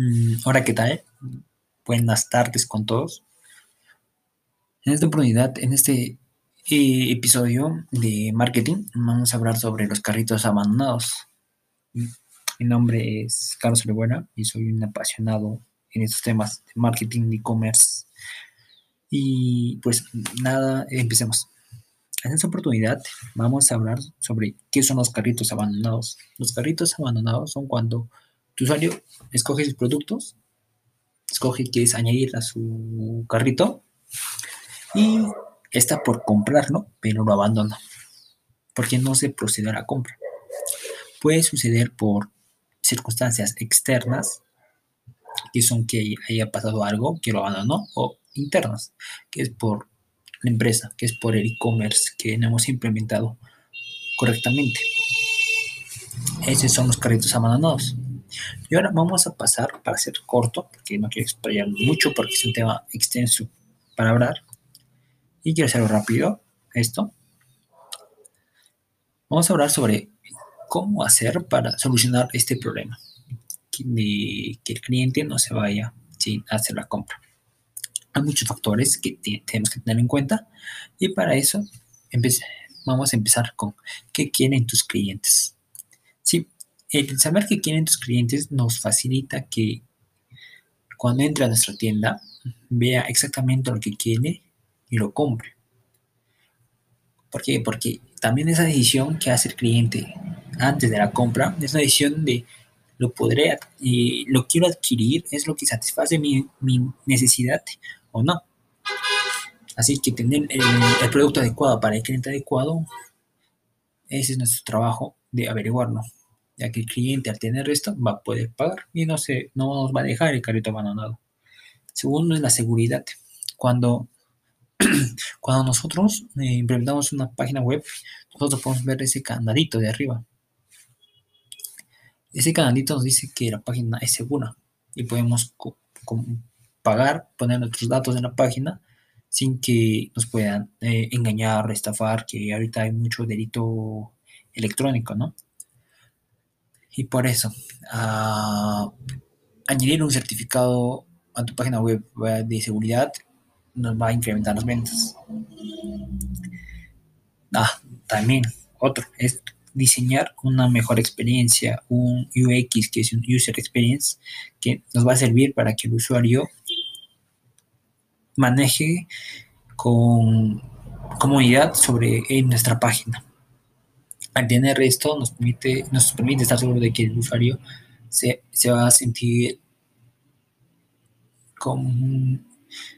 Mm, hola, ¿qué tal? Buenas tardes con todos. En esta oportunidad, en este eh, episodio de marketing, vamos a hablar sobre los carritos abandonados. Mi nombre es Carlos Olibuena y soy un apasionado en estos temas de marketing, e-commerce. Y pues nada, empecemos. En esta oportunidad vamos a hablar sobre qué son los carritos abandonados. Los carritos abandonados son cuando tu usuario escoge sus productos, escoge qué es añadir a su carrito y está por comprarlo, pero lo abandona porque no se procede a la compra. Puede suceder por circunstancias externas, que son que haya pasado algo, que lo abandonó, o internas, que es por la empresa, que es por el e-commerce que no hemos implementado correctamente. Esos son los carritos abandonados. Y ahora vamos a pasar, para ser corto, porque no quiero explayar mucho, porque es un tema extenso para hablar, y quiero hacerlo rápido, esto. Vamos a hablar sobre cómo hacer para solucionar este problema, que el cliente no se vaya sin hacer la compra. Hay muchos factores que tenemos que tener en cuenta y para eso vamos a empezar con qué quieren tus clientes. El saber qué quieren tus clientes nos facilita que cuando entre a nuestra tienda vea exactamente lo que quiere y lo compre. ¿Por qué? Porque también esa decisión que hace el cliente antes de la compra es una decisión de lo podré y lo quiero adquirir, es lo que satisface mi necesidad o no. Así que tener el, producto adecuado para el cliente adecuado, ese es nuestro trabajo de averiguarlo, ya que el cliente al tener esto va a poder pagar y no, se, no nos va a dejar el carrito abandonado. Segundo es la seguridad. Cuando, cuando nosotros eh, implementamos una página web, nosotros podemos ver ese candadito de arriba. Ese candadito nos dice que la página es segura y podemos pagar, poner nuestros datos en la página sin que nos puedan eh, engañar, estafar, que ahorita hay mucho delito electrónico, ¿no? Y por eso, ah, añadir un certificado a tu página web de seguridad nos va a incrementar las ventas. Ah, también otro es diseñar una mejor experiencia, un UX, que es un User Experience, que nos va a servir para que el usuario maneje con comodidad sobre nuestra página. Al tener esto nos permite, nos permite estar seguro de que el usuario se, va a sentir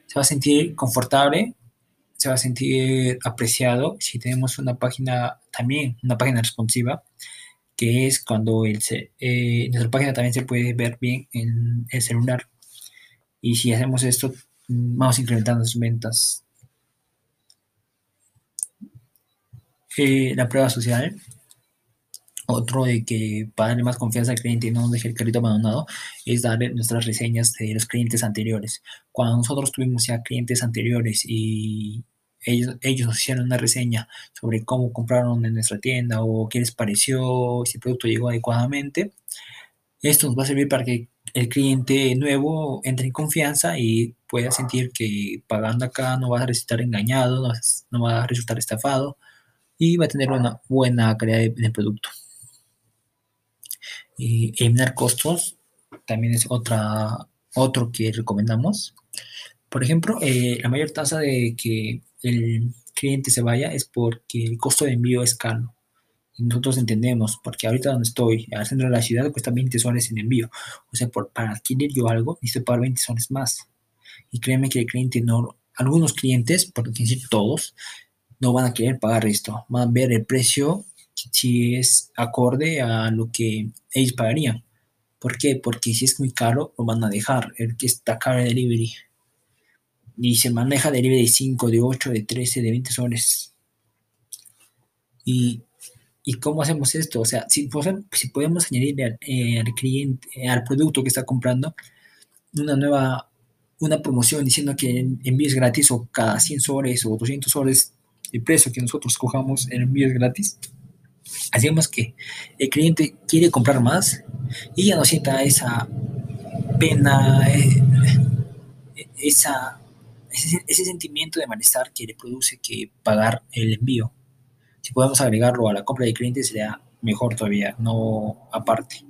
se va a sentir confortable, se va a sentir apreciado si tenemos una página también, una página responsiva, que es cuando el, eh, nuestra página también se puede ver bien en el celular. Y si hacemos esto, vamos incrementando sus ventas. Eh, la prueba social. Otro de que para darle más confianza al cliente y no deje el carrito abandonado es darle nuestras reseñas de los clientes anteriores. Cuando nosotros tuvimos ya clientes anteriores y ellos, ellos nos hicieron una reseña sobre cómo compraron en nuestra tienda o qué les pareció, si el producto llegó adecuadamente, esto nos va a servir para que el cliente nuevo entre en confianza y pueda sentir que pagando acá no va a resultar engañado, no, va a resultar estafado y va a tener una buena calidad de, producto. Y eliminar costos también es otra, otro que recomendamos. Por ejemplo, eh, la mayor tasa de que el cliente se vaya es porque el costo de envío es caro nosotros entendemos, porque ahorita donde estoy, al centro de la ciudad, cuesta 20 soles en envío. O sea, por, para adquirir yo algo, necesito pagar 20 soles más. Y créeme que el cliente no, algunos clientes, por decir todos, no van a querer pagar esto. Van a ver el precio si es acorde a lo que ellos pagarían. ¿Por qué? Porque si es muy caro, lo van a dejar. El que está caro de delivery. Y se maneja delivery de 5, de 8, de 13, de 20 soles. Y ¿Y cómo hacemos esto? O sea, si, podemos añadir al, eh, cliente, al producto que está comprando, una nueva, una promoción diciendo que el envío es gratis o cada 100 soles o 200 soles el precio que nosotros cojamos, el envío es gratis. Hacemos que el cliente quiere comprar más y ya no sienta esa, pena eh, esa, ese, sentimiento de malestar que le produce que pagar el envío. Si podemos agregarlo a la compra de clientes sería mejor todavía, no aparte.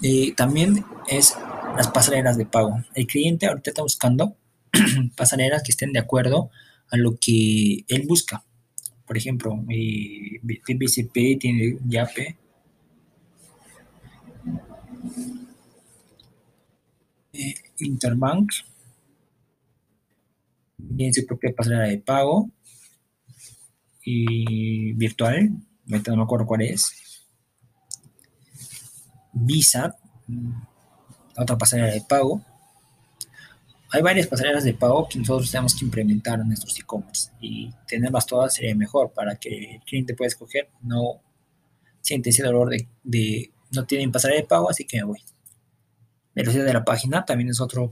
Eh, también es las pasarelas de pago. El cliente ahorita está buscando pasarelas que estén de acuerdo a lo que él busca. Por ejemplo, eh, tiene YAPE. Eh, Interbank tiene su propia pasarela de pago y virtual, ahorita no me acuerdo cuál es. Visa, otra pasarela de pago. Hay varias pasarelas de pago que nosotros tenemos que implementar en nuestros e-commerce y tenerlas todas sería mejor para que el cliente pueda escoger, no siente ese dolor de, no tienen pasarela de pago, así que me voy. Velocidad de la página también es otra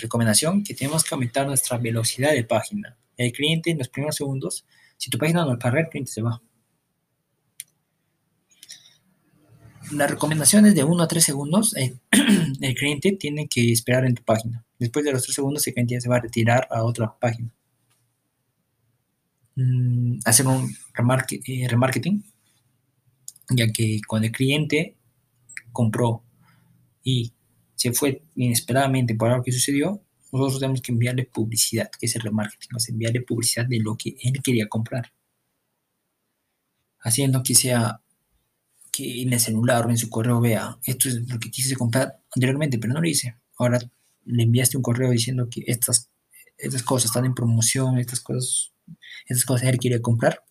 recomendación que tenemos que aumentar nuestra velocidad de página. El cliente en los primeros segundos, si tu página no carga, el cliente se va. La recomendación es de 1 a 3 segundos. El, el, cliente tiene que esperar en tu página. Después de los 3 segundos, el cliente se va a retirar a otra página. Mm, hacer un eh, remarketing, ya que cuando el cliente compró y se fue inesperadamente por algo que sucedió, nosotros tenemos que enviarle publicidad, que es el remarketing, enviarle publicidad de lo que él quería comprar. Haciendo que sea que en el celular o en su correo vea, esto es lo que quise comprar anteriormente, pero no lo hice. Ahora le enviaste un correo diciendo que estas, estas cosas están en promoción, estas cosas, estas cosas él quiere comprar.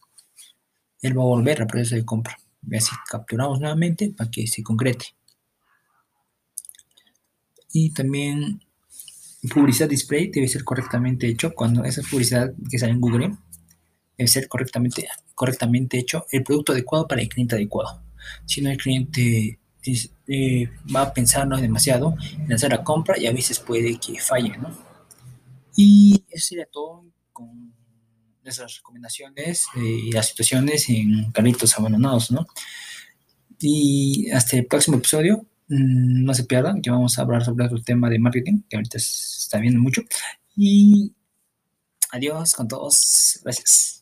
Él va a volver al proceso de compra. Y así capturamos nuevamente para que se concrete. Y también publicidad display debe ser correctamente hecho. Cuando esa publicidad que sale en Google debe ser correctamente, correctamente hecho el producto adecuado para el cliente adecuado. Si no, el cliente eh, va a pensarnos demasiado en hacer la compra y a veces puede que falle, ¿no? Y eso sería todo con nuestras recomendaciones y las situaciones en carritos abandonados, ¿no? Y hasta el próximo episodio, mm, no se pierdan, que vamos a hablar sobre otro tema de marketing, que ahorita se está viendo mucho. Y adiós con todos, gracias.